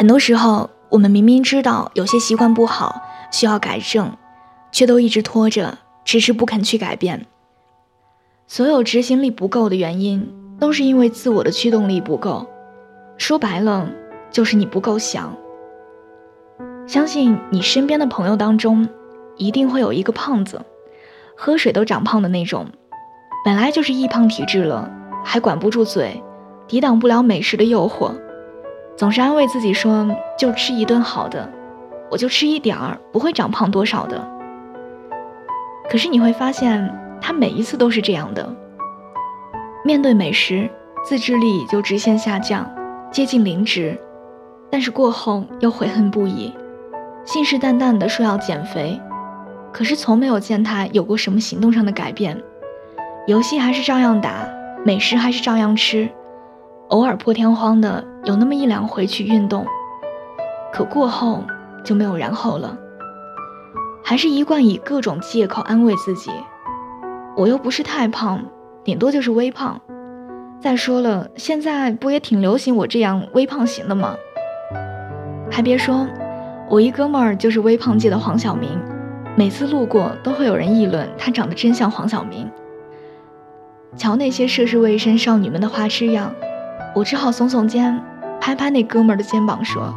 很多时候，我们明明知道有些习惯不好，需要改正，却都一直拖着，迟迟不肯去改变。所有执行力不够的原因，都是因为自我的驱动力不够。说白了，就是你不够想。相信你身边的朋友当中，一定会有一个胖子，喝水都长胖的那种，本来就是易胖体质了，还管不住嘴，抵挡不了美食的诱惑。总是安慰自己说：“就吃一顿好的，我就吃一点儿，不会长胖多少的。”可是你会发现，他每一次都是这样的。面对美食，自制力就直线下降，接近零值，但是过后又悔恨不已，信誓旦旦地说要减肥，可是从没有见他有过什么行动上的改变。游戏还是照样打，美食还是照样吃。偶尔破天荒的有那么一两回去运动，可过后就没有然后了，还是一贯以各种借口安慰自己，我又不是太胖，顶多就是微胖。再说了，现在不也挺流行我这样微胖型的吗？还别说，我一哥们儿就是微胖界的黄晓明，每次路过都会有人议论他长得真像黄晓明。瞧那些涉世未深少女们的花痴样。我只好耸耸肩，拍拍那哥们儿的肩膀，说：“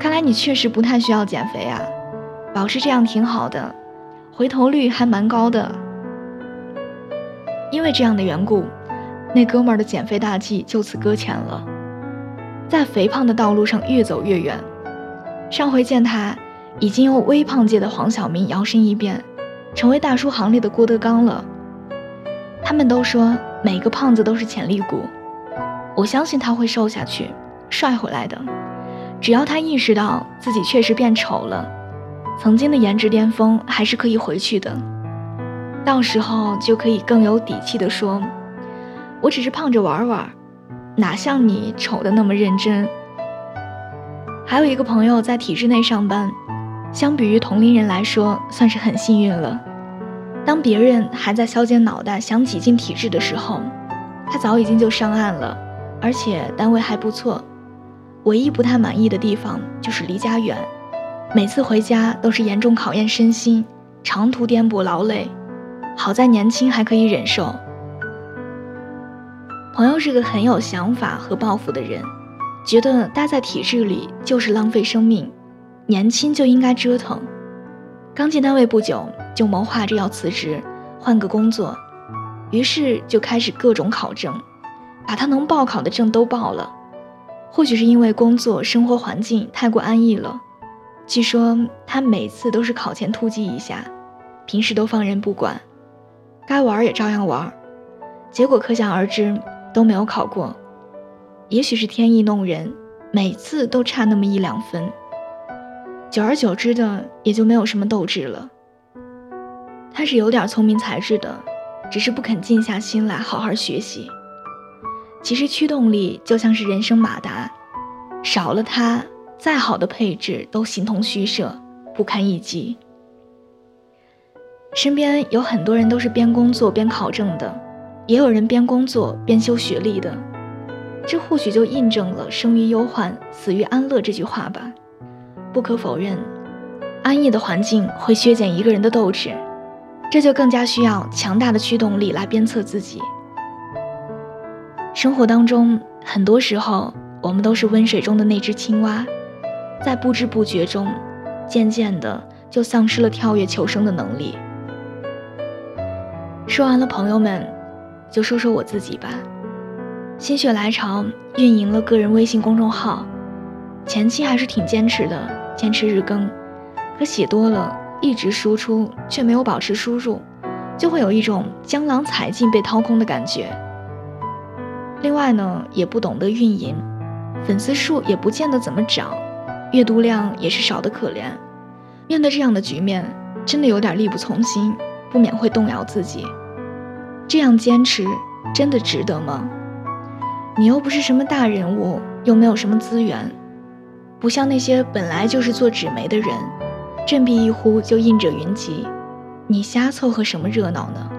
看来你确实不太需要减肥啊，保持这样挺好的，回头率还蛮高的。”因为这样的缘故，那哥们儿的减肥大计就此搁浅了，在肥胖的道路上越走越远。上回见他，已经由微胖界的黄晓明摇身一变，成为大叔行列的郭德纲了。他们都说，每个胖子都是潜力股。我相信他会瘦下去，帅回来的。只要他意识到自己确实变丑了，曾经的颜值巅峰还是可以回去的。到时候就可以更有底气地说：“我只是胖着玩玩，哪像你丑的那么认真。”还有一个朋友在体制内上班，相比于同龄人来说，算是很幸运了。当别人还在削尖脑袋想挤进体制的时候，他早已经就上岸了。而且单位还不错，唯一不太满意的地方就是离家远，每次回家都是严重考验身心，长途颠簸劳累。好在年轻还可以忍受。朋友是个很有想法和抱负的人，觉得待在体制里就是浪费生命，年轻就应该折腾。刚进单位不久，就谋划着要辞职，换个工作，于是就开始各种考证。把他能报考的证都报了，或许是因为工作生活环境太过安逸了。据说他每次都是考前突击一下，平时都放任不管，该玩也照样玩。结果可想而知，都没有考过。也许是天意弄人，每次都差那么一两分。久而久之的，也就没有什么斗志了。他是有点聪明才智的，只是不肯静下心来好好学习。其实驱动力就像是人生马达，少了它，再好的配置都形同虚设，不堪一击。身边有很多人都是边工作边考证的，也有人边工作边修学历的，这或许就印证了“生于忧患，死于安乐”这句话吧。不可否认，安逸的环境会削减一个人的斗志，这就更加需要强大的驱动力来鞭策自己。生活当中，很多时候我们都是温水中的那只青蛙，在不知不觉中，渐渐的就丧失了跳跃求生的能力。说完了朋友们，就说说我自己吧。心血来潮运营了个人微信公众号，前期还是挺坚持的，坚持日更。可写多了，一直输出却没有保持输入，就会有一种江郎才尽被掏空的感觉。另外呢，也不懂得运营，粉丝数也不见得怎么涨，阅读量也是少得可怜。面对这样的局面，真的有点力不从心，不免会动摇自己。这样坚持真的值得吗？你又不是什么大人物，又没有什么资源，不像那些本来就是做纸媒的人，振臂一呼就应者云集。你瞎凑合什么热闹呢？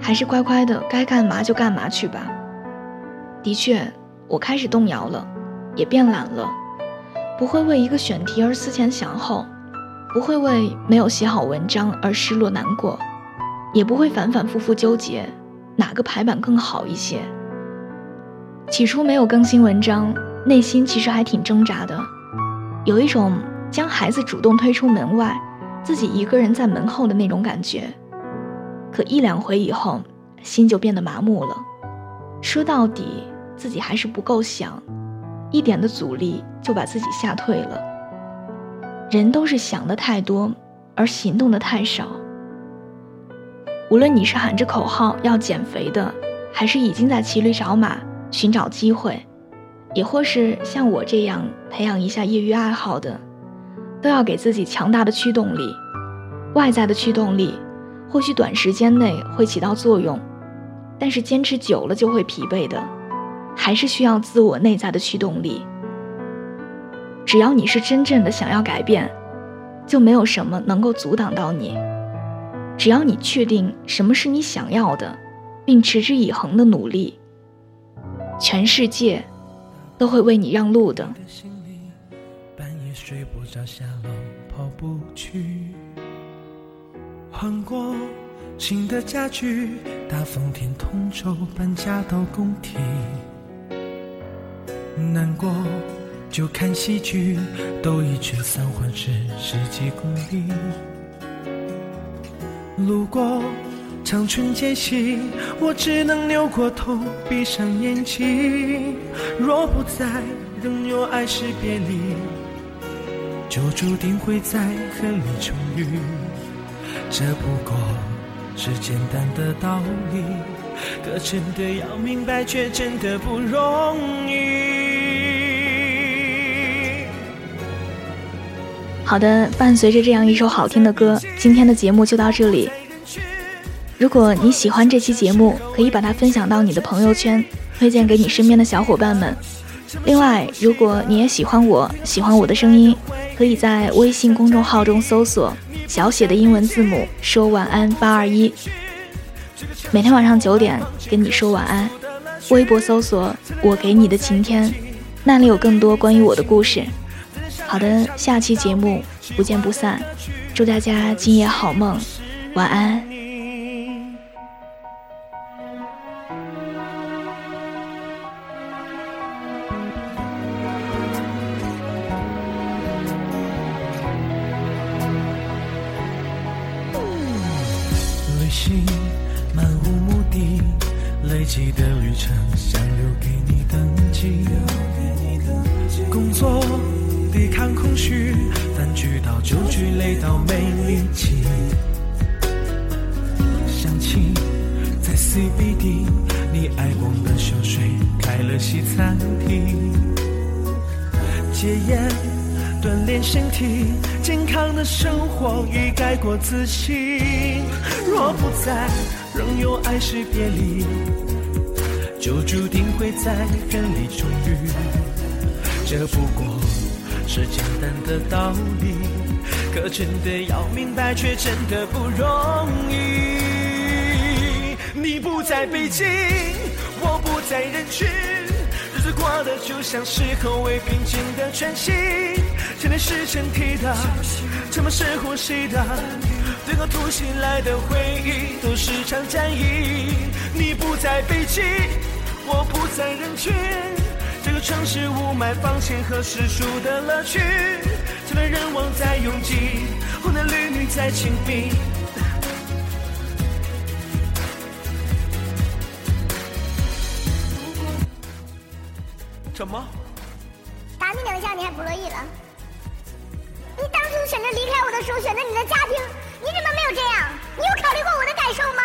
还是乖乖的该干嘛就干嘛去吧。的确，我开始动摇了，也变懒了，不会为一个选题而思前想后，不会为没有写好文章而失落难过，也不会反反复复纠结哪个排版更好一些。起初没有更新文章，内心其实还挺挣扎的，有一种将孩子主动推出门外，自己一个人在门后的那种感觉。可一两回以后，心就变得麻木了。说到底，自己还是不够想，一点的阻力就把自己吓退了。人都是想的太多，而行动的太少。无论你是喊着口号要减肥的，还是已经在骑驴找马寻找机会，也或是像我这样培养一下业余爱好的，都要给自己强大的驱动力。外在的驱动力，或许短时间内会起到作用。但是坚持久了就会疲惫的，还是需要自我内在的驱动力。只要你是真正的想要改变，就没有什么能够阻挡到你。只要你确定什么是你想要的，并持之以恒的努力，全世界都会为你让路的。换过新的家具，大风天同舟搬家到工体。难过就看戏剧，兜一圈三环是十几公里。路过长春街西，我只能扭过头，闭上眼睛。若不在，仍有爱是别离，就注定会在恨里重遇。这不过。是简单的道理，可真的要明白，却真的不容易。好的，伴随着这样一首好听的歌，今天的节目就到这里。如果你喜欢这期节目，可以把它分享到你的朋友圈，推荐给你身边的小伙伴们。另外，如果你也喜欢我，喜欢我的声音，可以在微信公众号中搜索。小写的英文字母说晚安八二一，每天晚上九点跟你说晚安。微博搜索我给你的晴天，那里有更多关于我的故事。好的，下期节目不见不散，祝大家今夜好梦，晚安。记的旅程想留给你登记，工作抵抗空虚，饭局到酒局累到没力气，想起在 CBD 你爱逛的秀水开了西餐厅，戒烟锻炼身体，健康的生活已改过自新。若不在，仍有爱是别离。就注定会在恨里重遇，这不过是简单的道理，可真的要明白，却真的不容易。你不在北京，我不在人群，日子过得就像是口味平静的全新。前天是身体的，沉默是呼吸的，对抗突袭来的回忆都是场战役。你不在北京。我不在人群，这个城市雾霾、放线和世俗的乐趣，车来人往在拥挤，红男绿女在亲密。什么？打你两下你还不乐意了？你当初选择离开我的时候，选择你的家庭，你怎么没有这样？你有考虑过我的感受吗？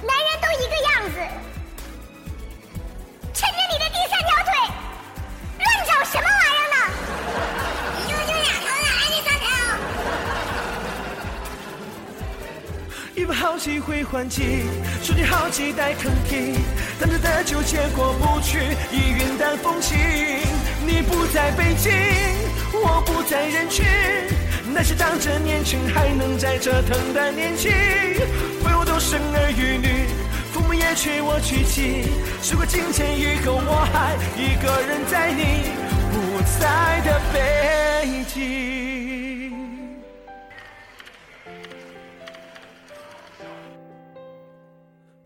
男人都一个样子。机会还击，说句好期待肯定，等着的纠结过不去，已云淡风轻。你不在北京，我不在人群，那些仗着年轻还能再折腾的年纪，为我都生儿育女，父母也娶我娶妻，时过境迁以后，我还一个人在，你不。在的北京，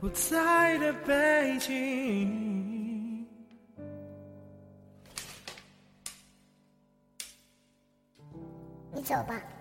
不在的北京。你走吧。